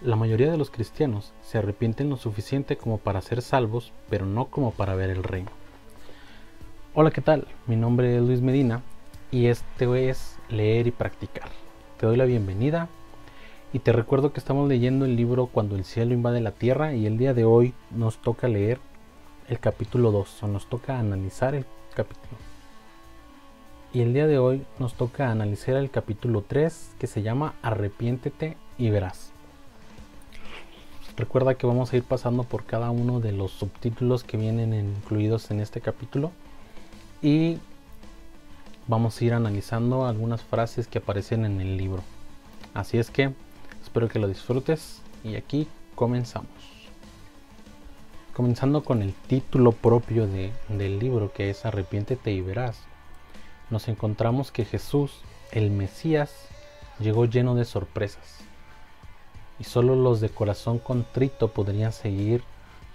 La mayoría de los cristianos se arrepienten lo suficiente como para ser salvos, pero no como para ver el reino. Hola, ¿qué tal? Mi nombre es Luis Medina y este es Leer y Practicar. Te doy la bienvenida y te recuerdo que estamos leyendo el libro Cuando el cielo invade la tierra y el día de hoy nos toca leer el capítulo 2 o nos toca analizar el capítulo. Y el día de hoy nos toca analizar el capítulo 3 que se llama Arrepiéntete y verás. Recuerda que vamos a ir pasando por cada uno de los subtítulos que vienen incluidos en este capítulo y vamos a ir analizando algunas frases que aparecen en el libro. Así es que espero que lo disfrutes y aquí comenzamos. Comenzando con el título propio del libro que es Arrepiéntete y verás, nos encontramos que Jesús, el Mesías, llegó lleno de sorpresas y solo los de corazón contrito podrían seguir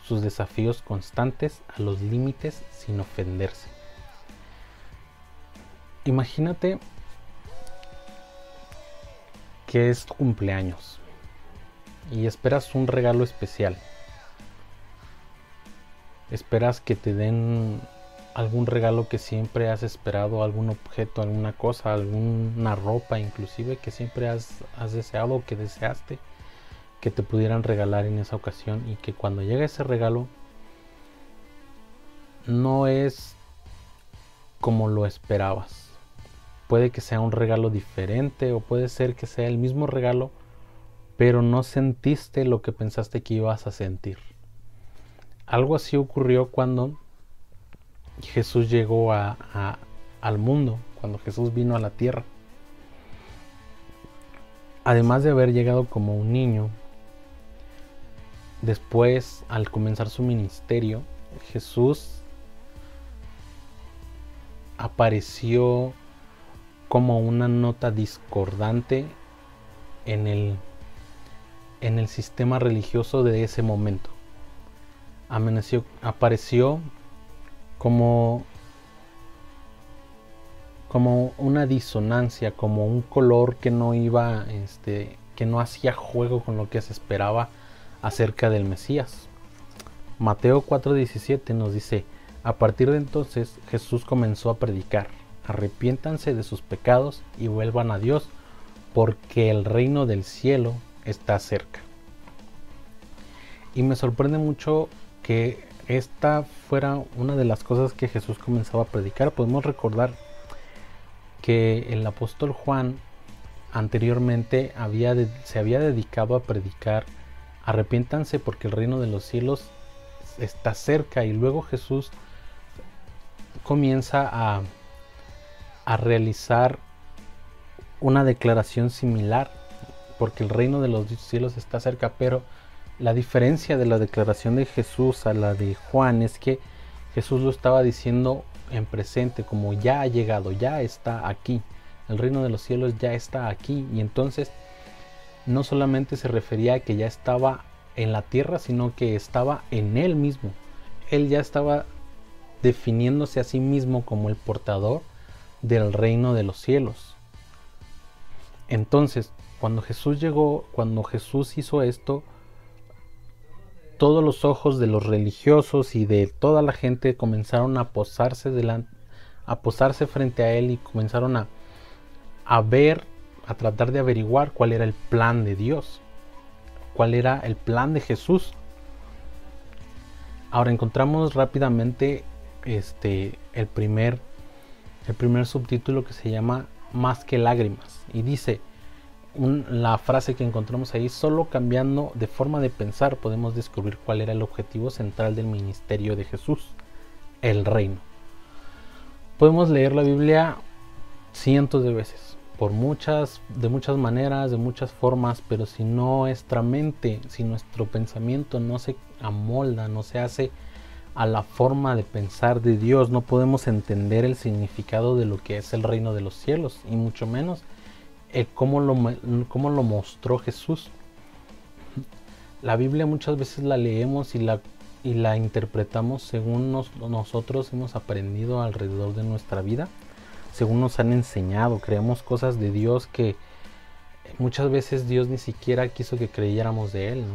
sus desafíos constantes a los límites sin ofenderse. Imagínate que es tu cumpleaños y esperas un regalo especial. Esperas que te den algún regalo que siempre has esperado, algún objeto, alguna cosa, alguna ropa inclusive que siempre has, has deseado o que deseaste que te pudieran regalar en esa ocasión y que cuando llega ese regalo no es como lo esperabas. Puede que sea un regalo diferente o puede ser que sea el mismo regalo, pero no sentiste lo que pensaste que ibas a sentir. Algo así ocurrió cuando Jesús llegó a, al mundo, cuando Jesús vino a la tierra. Además de haber llegado como un niño, Después, al comenzar su ministerio, Jesús apareció como una nota discordante en el, en el sistema religioso de ese momento. apareció como, como una disonancia, como un color que no iba, este, que no hacía juego con lo que se esperaba acerca del Mesías. Mateo 4:17 nos dice, a partir de entonces Jesús comenzó a predicar, arrepiéntanse de sus pecados y vuelvan a Dios, porque el reino del cielo está cerca. Y me sorprende mucho que esta fuera una de las cosas que Jesús comenzaba a predicar. Podemos recordar que el apóstol Juan anteriormente había se había dedicado a predicar arrepiéntanse porque el reino de los cielos está cerca. Y luego Jesús comienza a, a realizar una declaración similar porque el reino de los cielos está cerca. Pero la diferencia de la declaración de Jesús a la de Juan es que Jesús lo estaba diciendo en presente como ya ha llegado, ya está aquí. El reino de los cielos ya está aquí. Y entonces no solamente se refería a que ya estaba en la tierra, sino que estaba en él mismo. Él ya estaba definiéndose a sí mismo como el portador del reino de los cielos. Entonces, cuando Jesús llegó, cuando Jesús hizo esto, todos los ojos de los religiosos y de toda la gente comenzaron a posarse delante, a posarse frente a él y comenzaron a, a ver a tratar de averiguar cuál era el plan de Dios, cuál era el plan de Jesús. Ahora encontramos rápidamente este el primer el primer subtítulo que se llama más que lágrimas. Y dice la frase que encontramos ahí solo cambiando de forma de pensar podemos descubrir cuál era el objetivo central del ministerio de Jesús el reino. Podemos leer la Biblia cientos de veces por muchas, de muchas maneras, de muchas formas, pero si nuestra mente, si nuestro pensamiento no se amolda, no se hace a la forma de pensar de Dios, no podemos entender el significado de lo que es el reino de los cielos, y mucho menos el cómo, lo, cómo lo mostró Jesús. La Biblia muchas veces la leemos y la, y la interpretamos según nosotros hemos aprendido alrededor de nuestra vida según nos han enseñado, creemos cosas de Dios que muchas veces Dios ni siquiera quiso que creyéramos de Él.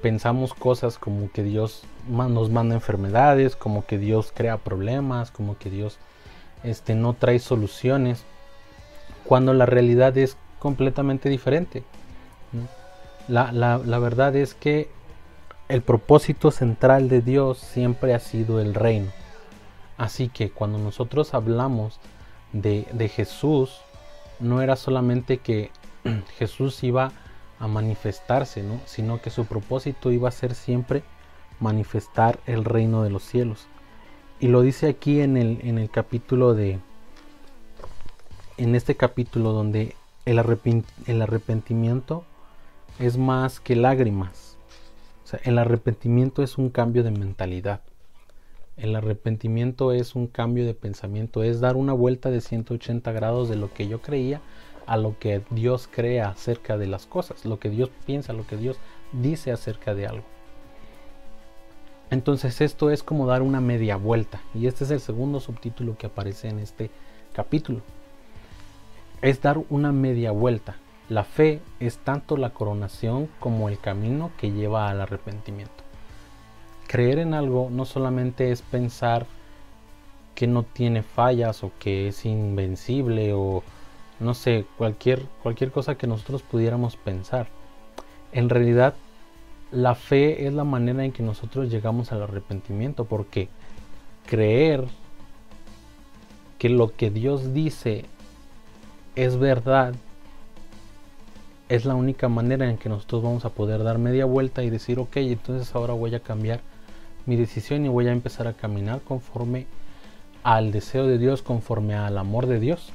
Pensamos cosas como que Dios nos manda enfermedades, como que Dios crea problemas, como que Dios este, no trae soluciones, cuando la realidad es completamente diferente. La, la verdad es que el propósito central de Dios siempre ha sido el reino. Así que cuando nosotros hablamos de, de Jesús, no era solamente que Jesús iba a manifestarse, ¿no? sino que su propósito iba a ser siempre manifestar el reino de los cielos. Y lo dice aquí en el, en el capítulo de, en este capítulo donde el, el arrepentimiento es más que lágrimas. O sea, el arrepentimiento es un cambio de mentalidad. El arrepentimiento es un cambio de pensamiento, es dar una vuelta de 180 grados de lo que yo creía a lo que Dios crea acerca de las cosas, lo que Dios piensa, lo que Dios dice acerca de algo. Entonces esto es como dar una media vuelta y este es el segundo subtítulo que aparece en este capítulo. Es dar una media vuelta. La fe es tanto la coronación como el camino que lleva al arrepentimiento creer en algo no solamente es pensar que no tiene fallas o que es invencible o no sé, cualquier, cualquier cosa que nosotros pudiéramos pensar. En realidad, la fe es la manera en que nosotros llegamos al arrepentimiento, porque creer que lo que Dios dice es verdad es la única manera en que nosotros vamos a poder dar media vuelta y decir, ok, entonces ahora voy a cambiar mi decisión y voy a empezar a caminar conforme al deseo de Dios, conforme al amor de Dios.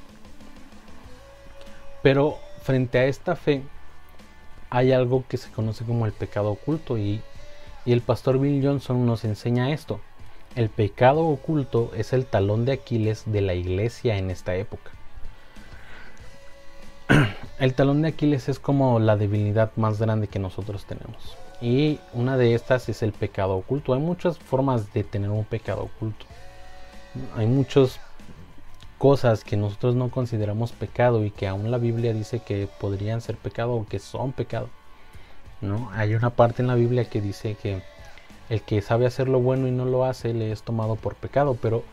Pero frente a esta fe hay algo que se conoce como el pecado oculto y, el pastor Bill Johnson nos enseña esto. El pecado oculto es el talón de Aquiles de la iglesia en esta época. El talón de Aquiles es como la debilidad más grande que nosotros tenemos. Y una de estas es el pecado oculto. Hay muchas formas de tener un pecado oculto. Hay muchas cosas que nosotros no consideramos pecado y que aún la Biblia dice que podrían ser pecado o que son pecado. ¿no? Hay una parte en la Biblia que dice que el que sabe hacer lo bueno y no lo hace le es tomado por pecado, pero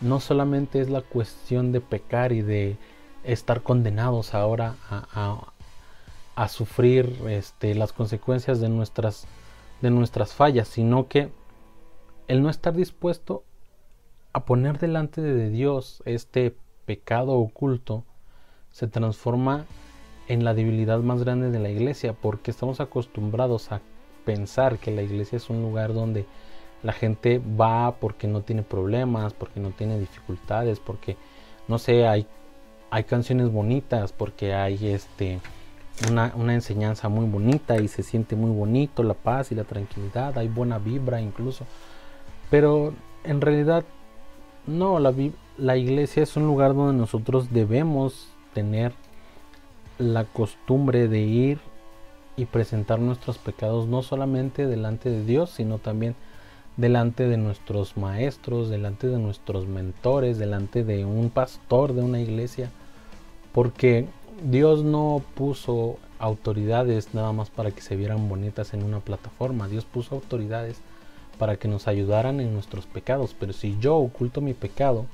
no solamente es la cuestión de pecar y de estar condenados ahora a, a sufrir este, las consecuencias de nuestras, de nuestras fallas, sino que el no estar dispuesto a poner delante de Dios este pecado oculto se transforma en la debilidad más grande de la iglesia, porque estamos acostumbrados a pensar que la iglesia es un lugar donde la gente va porque no tiene problemas, porque no tiene dificultades, porque no sé, hay, hay canciones bonitas, porque hay este una, enseñanza muy bonita y se siente muy bonito la paz y la tranquilidad, hay buena vibra incluso. Pero en realidad no, la, la iglesia es un lugar donde nosotros debemos tener la costumbre de ir y presentar nuestros pecados no solamente delante de Dios, sino también delante de nuestros maestros, delante de nuestros mentores, delante de un pastor de una iglesia, porque Dios no puso autoridades nada más para que se vieran bonitas en una plataforma. Dios puso autoridades para que nos ayudaran en nuestros pecados. Pero si yo oculto mi pecado,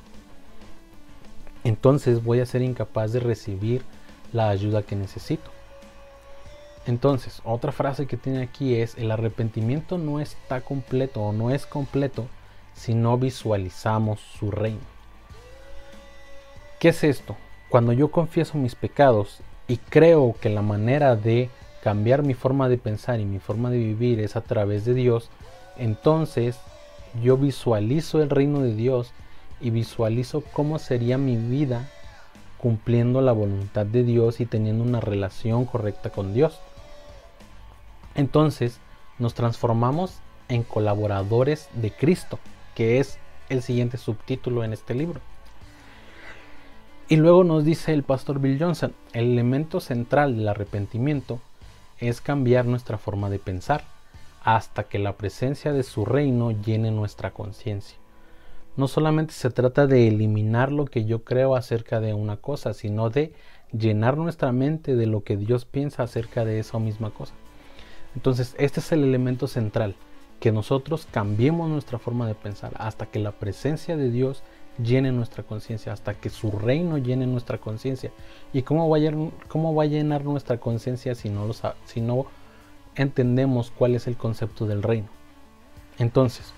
entonces voy a ser incapaz de recibir la ayuda que necesito. Entonces, otra frase que tiene aquí es, el arrepentimiento no está completo o no es completo si no visualizamos su reino. ¿Qué es esto? Cuando yo confieso mis pecados y creo que la manera de cambiar mi forma de pensar y mi forma de vivir es a través de Dios, entonces yo visualizo el reino de Dios y visualizo cómo sería mi vida cumpliendo la voluntad de Dios y teniendo una relación correcta con Dios. Entonces nos transformamos en colaboradores de Cristo, que es el siguiente subtítulo en este libro. Y luego nos dice el pastor Bill Johnson, el elemento central del arrepentimiento es cambiar nuestra forma de pensar hasta que la presencia de su reino llene nuestra conciencia. No solamente se trata de eliminar lo que yo creo acerca de una cosa, sino de llenar nuestra mente de lo que Dios piensa acerca de esa misma cosa. Entonces, este es el elemento central, que nosotros cambiemos nuestra forma de pensar hasta que la presencia de Dios llene nuestra conciencia, hasta que su reino llene nuestra conciencia. ¿Y cómo va a, va a llenar nuestra conciencia si, no si no entendemos cuál es el concepto del reino? Entonces,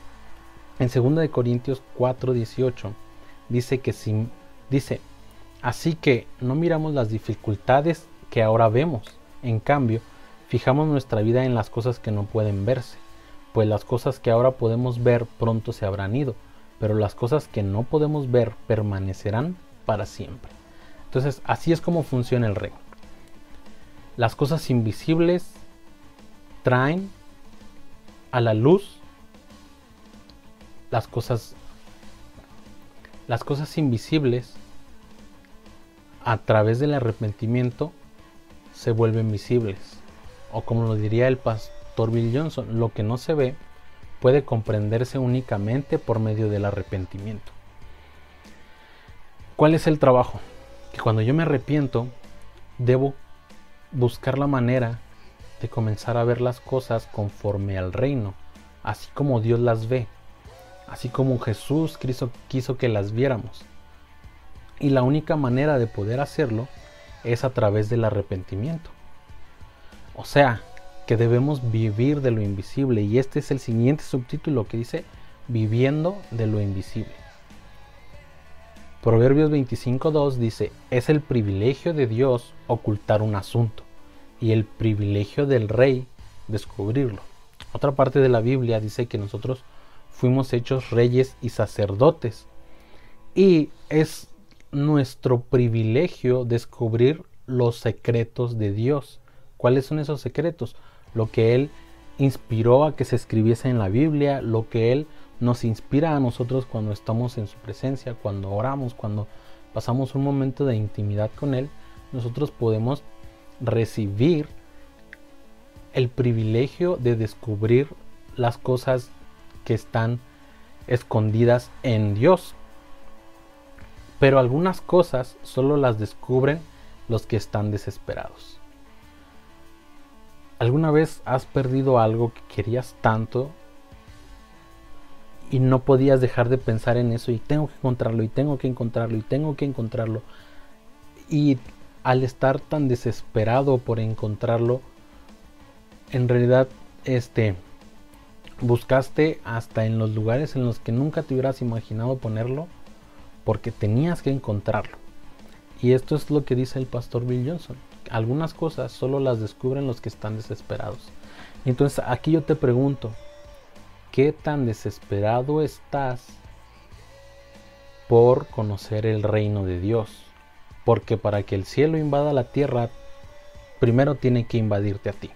en 2 Corintios 4, 18, dice que si, dice, así que no miramos las dificultades que ahora vemos, en cambio, fijamos nuestra vida en las cosas que no pueden verse, pues las cosas que ahora podemos ver pronto se habrán ido pero las cosas que no podemos ver permanecerán para siempre. Entonces, así es como funciona el reino. Las cosas invisibles traen a la luz las cosas las cosas invisibles a través del arrepentimiento se vuelven visibles o como lo diría el pastor Bill Johnson, lo que no se ve puede comprenderse únicamente por medio del arrepentimiento. ¿Cuál es el trabajo? Que cuando yo me arrepiento, debo buscar la manera de comenzar a ver las cosas conforme al reino, así como Dios las ve, así como Jesús quiso, quiso que las viéramos. Y la única manera de poder hacerlo es a través del arrepentimiento. O sea, que debemos vivir de lo invisible. Y este es el siguiente subtítulo que dice viviendo de lo invisible. Proverbios 25.2 dice, es el privilegio de Dios ocultar un asunto y el privilegio del rey descubrirlo. Otra parte de la Biblia dice que nosotros fuimos hechos reyes y sacerdotes y es nuestro privilegio descubrir los secretos de Dios. ¿Cuáles son esos secretos? Lo que Él inspiró a que se escribiese en la Biblia, lo que Él nos inspira a nosotros cuando estamos en su presencia, cuando oramos, cuando pasamos un momento de intimidad con Él, nosotros podemos recibir el privilegio de descubrir las cosas que están escondidas en Dios. Pero algunas cosas solo las descubren los que están desesperados. ¿Alguna vez has perdido algo que querías tanto y no podías dejar de pensar en eso y tengo que encontrarlo y tengo que encontrarlo y tengo que encontrarlo? Y al estar tan desesperado por encontrarlo, en realidad este buscaste hasta en los lugares en los que nunca te hubieras imaginado ponerlo porque tenías que encontrarlo. Y esto es lo que dice el pastor Bill Johnson algunas cosas solo las descubren los que están desesperados. Entonces aquí yo te pregunto, ¿qué tan desesperado estás por conocer el reino de Dios? Porque para que el cielo invada la tierra, primero tiene que invadirte a ti.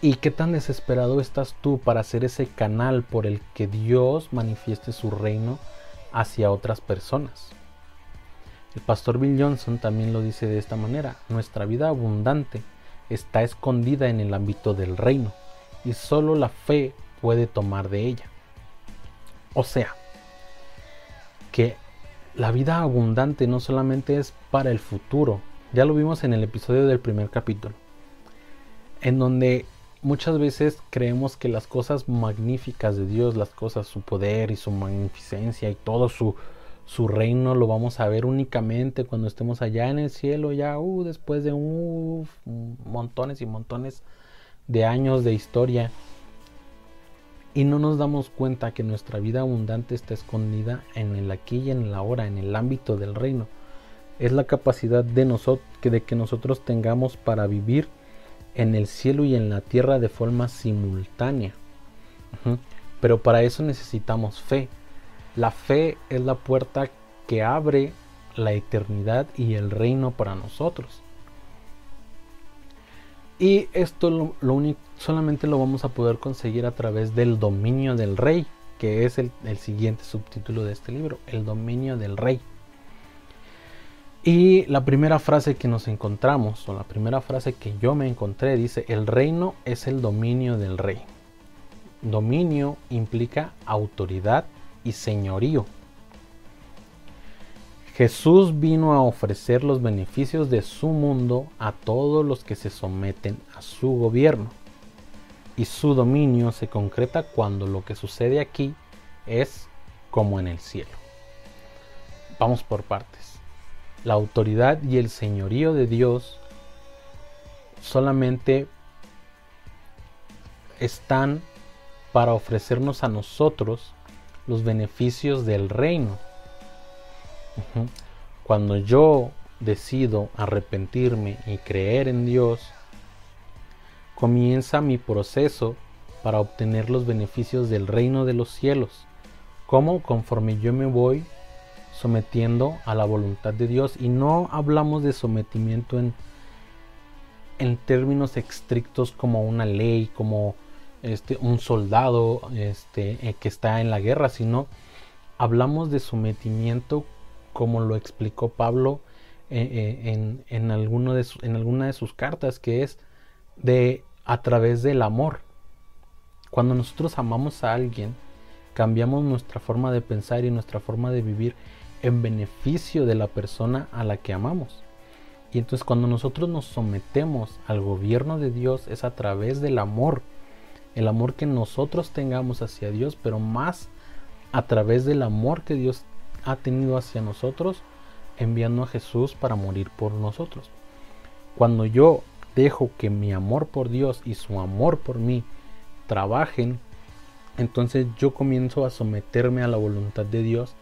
¿Y qué tan desesperado estás tú para ser ese canal por el que Dios manifieste su reino hacia otras personas? El pastor Bill Johnson también lo dice de esta manera, nuestra vida abundante está escondida en el ámbito del reino y solo la fe puede tomar de ella. O sea, que la vida abundante no solamente es para el futuro, ya lo vimos en el episodio del primer capítulo, en donde muchas veces creemos que las cosas magníficas de Dios, las cosas, su poder y su magnificencia y todo su, su reino lo vamos a ver únicamente cuando estemos allá en el cielo, ya uh, después de montones y montones de años de historia. Y no nos damos cuenta que nuestra vida abundante está escondida en el aquí y en el ahora, en el ámbito del reino. Es la capacidad de, nosotros, de que nosotros tengamos para vivir en el cielo y en la tierra de forma simultánea. Pero para eso necesitamos fe. La fe es la puerta que abre la eternidad y el reino para nosotros. Y esto lo, solamente lo vamos a poder conseguir a través del dominio del rey, que es el siguiente subtítulo de este libro, el dominio del rey. Y la primera frase que nos encontramos, o la primera frase que yo me encontré, dice, el reino es el dominio del rey. Dominio implica autoridad y señorío. Jesús vino a ofrecer los beneficios de su mundo a todos los que se someten a su gobierno. Y su dominio se concreta cuando lo que sucede aquí es como en el cielo. Vamos por partes. La autoridad y el señorío de Dios solamente están para ofrecernos a nosotros los beneficios del reino. Cuando yo decido arrepentirme y creer en Dios, comienza mi proceso para obtener los beneficios del reino de los cielos. Como conforme yo me voy sometiendo a la voluntad de Dios. Y no hablamos de sometimiento en, en términos estrictos como una ley, como este, un soldado este, eh, que está en la guerra, sino hablamos de sometimiento como lo explicó Pablo eh, eh, en, en, alguna de sus cartas, que es de a través del amor. Cuando nosotros amamos a alguien, cambiamos nuestra forma de pensar y nuestra forma de vivir en beneficio de la persona a la que amamos. Y entonces cuando nosotros nos sometemos al gobierno de Dios es a través del amor, el amor que nosotros tengamos hacia Dios, pero más a través del amor que Dios ha tenido hacia nosotros, enviando a Jesús para morir por nosotros. Cuando yo dejo que mi amor por Dios y su amor por mí trabajen, entonces yo comienzo a someterme a la voluntad de Dios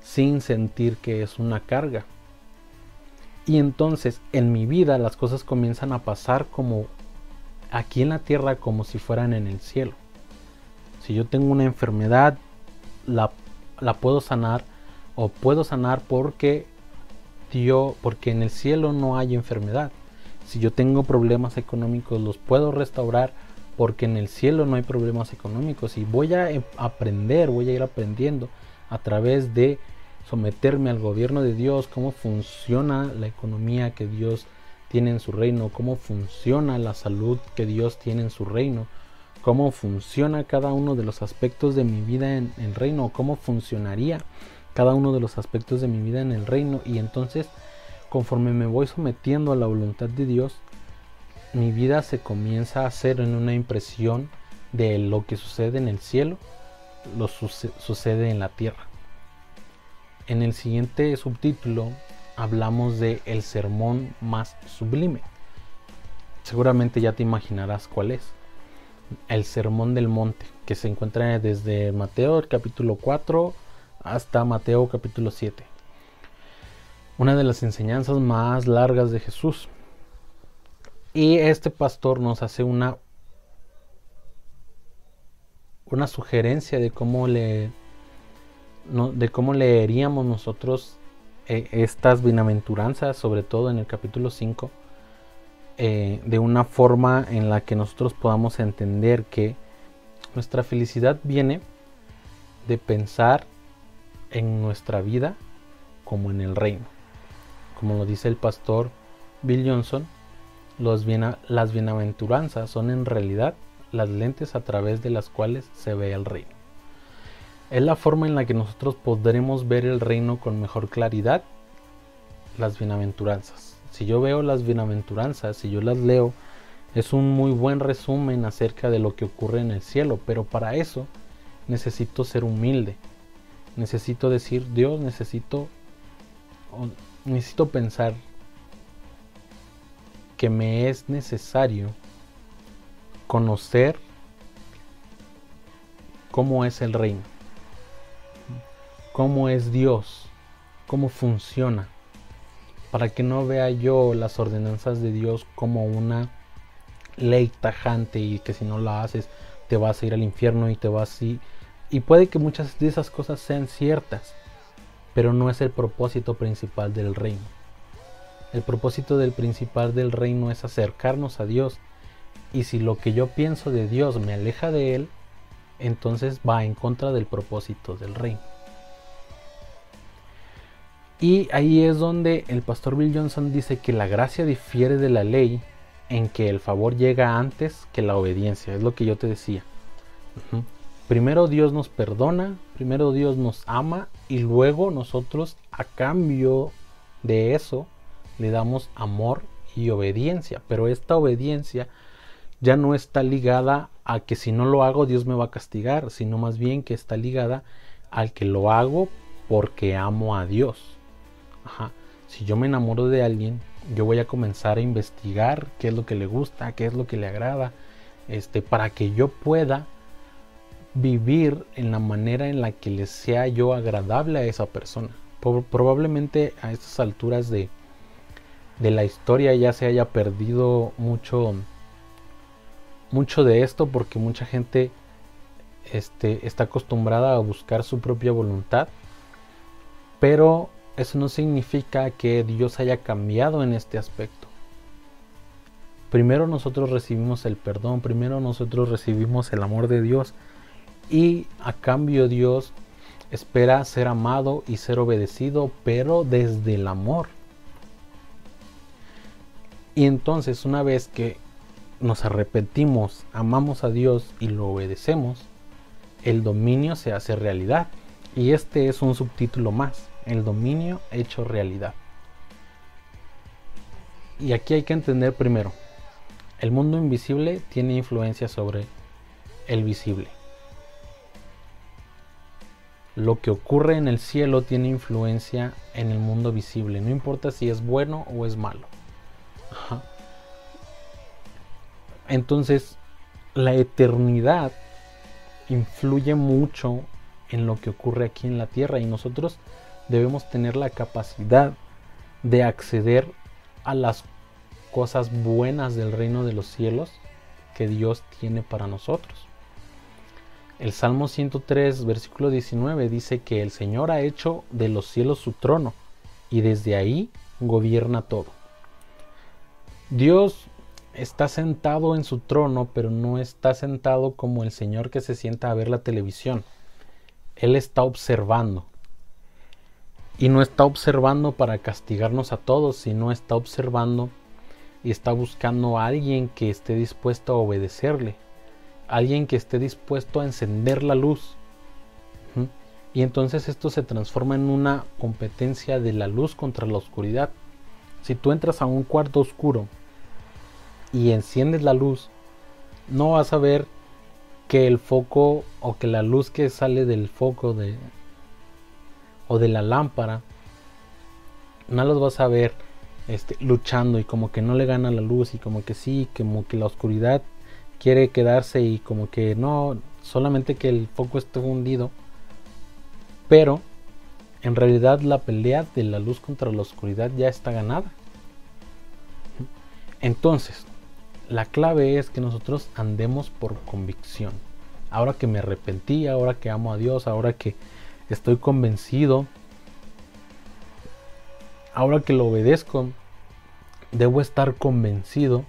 sin sentir que es una carga. Y entonces en mi vida las cosas comienzan a pasar como aquí en la tierra como si fueran en el cielo. Si yo tengo una enfermedad, la, la puedo sanar o puedo sanar porque Dios, porque en el cielo no hay enfermedad. Si yo tengo problemas económicos, los puedo restaurar porque en el cielo no hay problemas económicos y voy a aprender, voy a ir aprendiendo a través de someterme al gobierno de Dios, cómo funciona la economía que Dios tiene en su reino, cómo funciona la salud que Dios tiene en su reino, cómo funciona cada uno de los aspectos de mi vida en el reino, cómo funcionaría cada uno de los aspectos de mi vida en el reino y entonces conforme me voy sometiendo a la voluntad de Dios, mi vida se comienza a hacer en una impresión de lo que sucede en el cielo, lo sucede en la tierra. En el siguiente subtítulo hablamos de el sermón más sublime. Seguramente ya te imaginarás cuál es. El sermón del monte, que se encuentra desde Mateo capítulo 4 hasta Mateo capítulo 7. Una de las enseñanzas más largas de Jesús. Y este pastor nos hace una una sugerencia de cómo le de cómo leeríamos nosotros eh, estas bienaventuranzas, sobre todo en el capítulo 5, eh, de una forma en la que nosotros podamos entender que nuestra felicidad viene de pensar en nuestra vida como en el reino. Como lo dice el pastor Bill Johnson, las bienaventuranzas son en realidad las lentes a través de las cuales se ve el reino. Es la forma en la que nosotros podremos ver el reino con mejor claridad, las bienaventuranzas. Si yo veo las bienaventuranzas, si yo las leo, es un muy buen resumen acerca de lo que ocurre en el cielo, pero para eso necesito ser humilde. Necesito decir, Dios, necesito necesito pensar que me es necesario conocer cómo es el reino cómo es Dios, cómo funciona, para que no vea yo las ordenanzas de Dios como una ley tajante y que si no la haces te vas a ir al infierno y te vas ir... Y puede que muchas de esas cosas sean ciertas, pero no es el propósito principal del reino. El propósito del principal del reino es acercarnos a Dios. Y si lo que yo pienso de Dios me aleja de Él, entonces va en contra del propósito del reino. Y ahí es donde el pastor Bill Johnson dice que la gracia difiere de la ley en que el favor llega antes que la obediencia. Es lo que yo te decía. Primero Dios nos perdona, primero Dios nos ama y luego nosotros a cambio de eso le damos amor y obediencia. Pero esta obediencia ya no está ligada a que si no lo hago Dios me va a castigar, sino más bien que está ligada al que lo hago porque amo a Dios. Si yo me enamoro de alguien, yo voy a comenzar a investigar qué es lo que le gusta, qué es lo que le agrada, este, para que yo pueda vivir en la manera en la que le sea yo agradable a esa persona. probablemente a estas alturas de, de la historia ya se haya perdido mucho mucho de esto porque mucha gente este, está acostumbrada a buscar su propia voluntad, pero eso no significa que Dios haya cambiado en este aspecto. Primero nosotros recibimos el perdón, primero nosotros recibimos el amor de Dios y a cambio Dios espera ser amado y ser obedecido, pero desde el amor. Y entonces una vez que nos arrepentimos, amamos a Dios y lo obedecemos, el dominio se hace realidad. Y este es un subtítulo más, el dominio hecho realidad. Y aquí hay que entender primero, el mundo invisible tiene influencia sobre el visible. Lo que ocurre en el cielo tiene influencia en el mundo visible, no importa si es bueno o es malo. Entonces, la eternidad influye mucho en lo que ocurre aquí en la tierra y nosotros debemos tener la capacidad de acceder a las cosas buenas del reino de los cielos que Dios tiene para nosotros. El Salmo 103, versículo 19 dice que el Señor ha hecho de los cielos su trono y desde ahí gobierna todo. Dios está sentado en su trono, pero no está sentado como el Señor que se sienta a ver la televisión. Él está observando. Y no está observando para castigarnos a todos, sino está observando y está buscando a alguien que esté dispuesto a obedecerle. Alguien que esté dispuesto a encender la luz. Y entonces esto se transforma en una competencia de la luz contra la oscuridad. Si tú entras a un cuarto oscuro y enciendes la luz, no vas a ver que el foco o que la luz que sale del foco de o de la lámpara no los vas a ver este, luchando y como que no le gana la luz y como que sí, como que la oscuridad quiere quedarse y como que no, solamente que el foco esté hundido. Pero en realidad la pelea de la luz contra la oscuridad ya está ganada. Entonces, la clave es que nosotros andemos por convicción. Ahora que me arrepentí, ahora que amo a Dios, ahora que estoy convencido, ahora que lo obedezco, debo estar convencido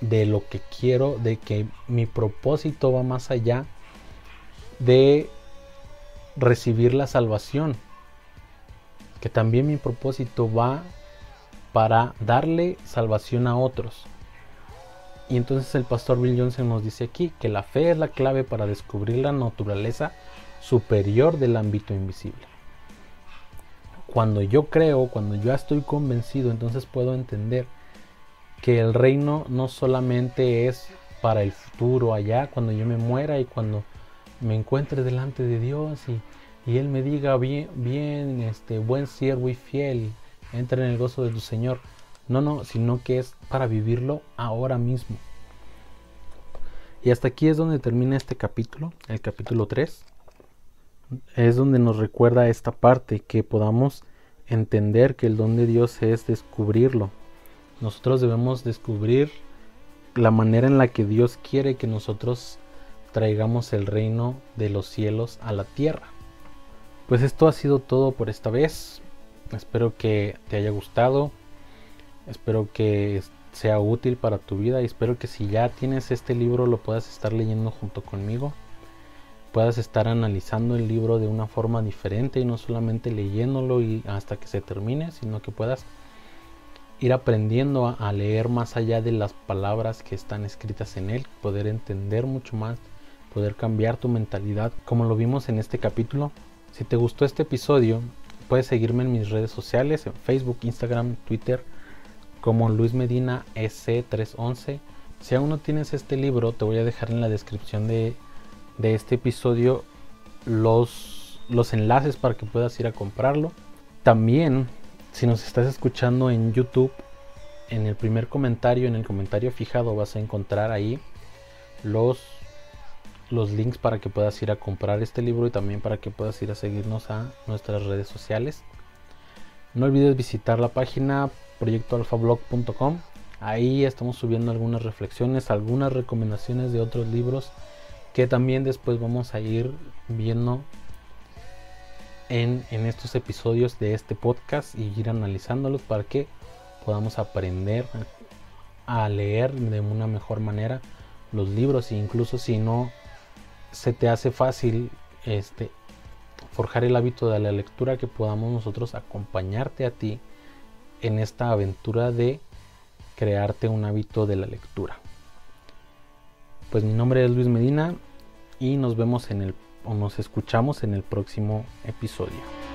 de lo que quiero, de que mi propósito va más allá de recibir la salvación. Que también mi propósito va para darle salvación a otros. Y entonces el pastor Bill Johnson nos dice aquí que la fe es la clave para descubrir la naturaleza superior del ámbito invisible. Cuando yo creo, cuando yo estoy convencido, entonces puedo entender que el reino no solamente es para el futuro allá, cuando yo me muera y cuando me encuentre delante de Dios y, Él me diga bien, bien, este buen siervo y fiel, entra en el gozo de tu Señor. No, no, sino que es para vivirlo ahora mismo. Y hasta aquí es donde termina este capítulo, el capítulo 3. Es donde nos recuerda esta parte, que podamos entender que el don de Dios es descubrirlo. Nosotros debemos descubrir la manera en la que Dios quiere que nosotros traigamos el reino de los cielos a la tierra. Pues esto ha sido todo por esta vez. Espero que te haya gustado. Espero que sea útil para tu vida y espero que si ya tienes este libro lo puedas estar leyendo junto conmigo. Puedas estar analizando el libro de una forma diferente y no solamente leyéndolo y hasta que se termine, sino que puedas ir aprendiendo a, leer más allá de las palabras que están escritas en él, poder entender mucho más poder cambiar tu mentalidad como lo vimos en este capítulo. Si te gustó este episodio, puedes seguirme en mis redes sociales, en Facebook, Instagram, Twitter, como Luis Medina SC311. Si aún no tienes este libro, te voy a dejar en la descripción de, de este episodio los, los enlaces para que puedas ir a comprarlo. También, si nos estás escuchando en YouTube, en el primer comentario, en el comentario fijado, vas a encontrar ahí los, los links para que puedas ir a comprar este libro y también para que puedas ir a seguirnos a nuestras redes sociales. No olvides visitar la página proyectoalfablog.com. Ahí estamos subiendo algunas reflexiones, algunas recomendaciones de otros libros que también después vamos a ir viendo en, en estos episodios de este podcast y ir analizándolos para que podamos aprender a leer de una mejor manera los libros e incluso si no se te hace fácil este forjar el hábito de la lectura que podamos nosotros acompañarte a ti en esta aventura de crearte un hábito de la lectura. Pues mi nombre es Luis Medina y nos vemos en el o nos escuchamos en el próximo episodio.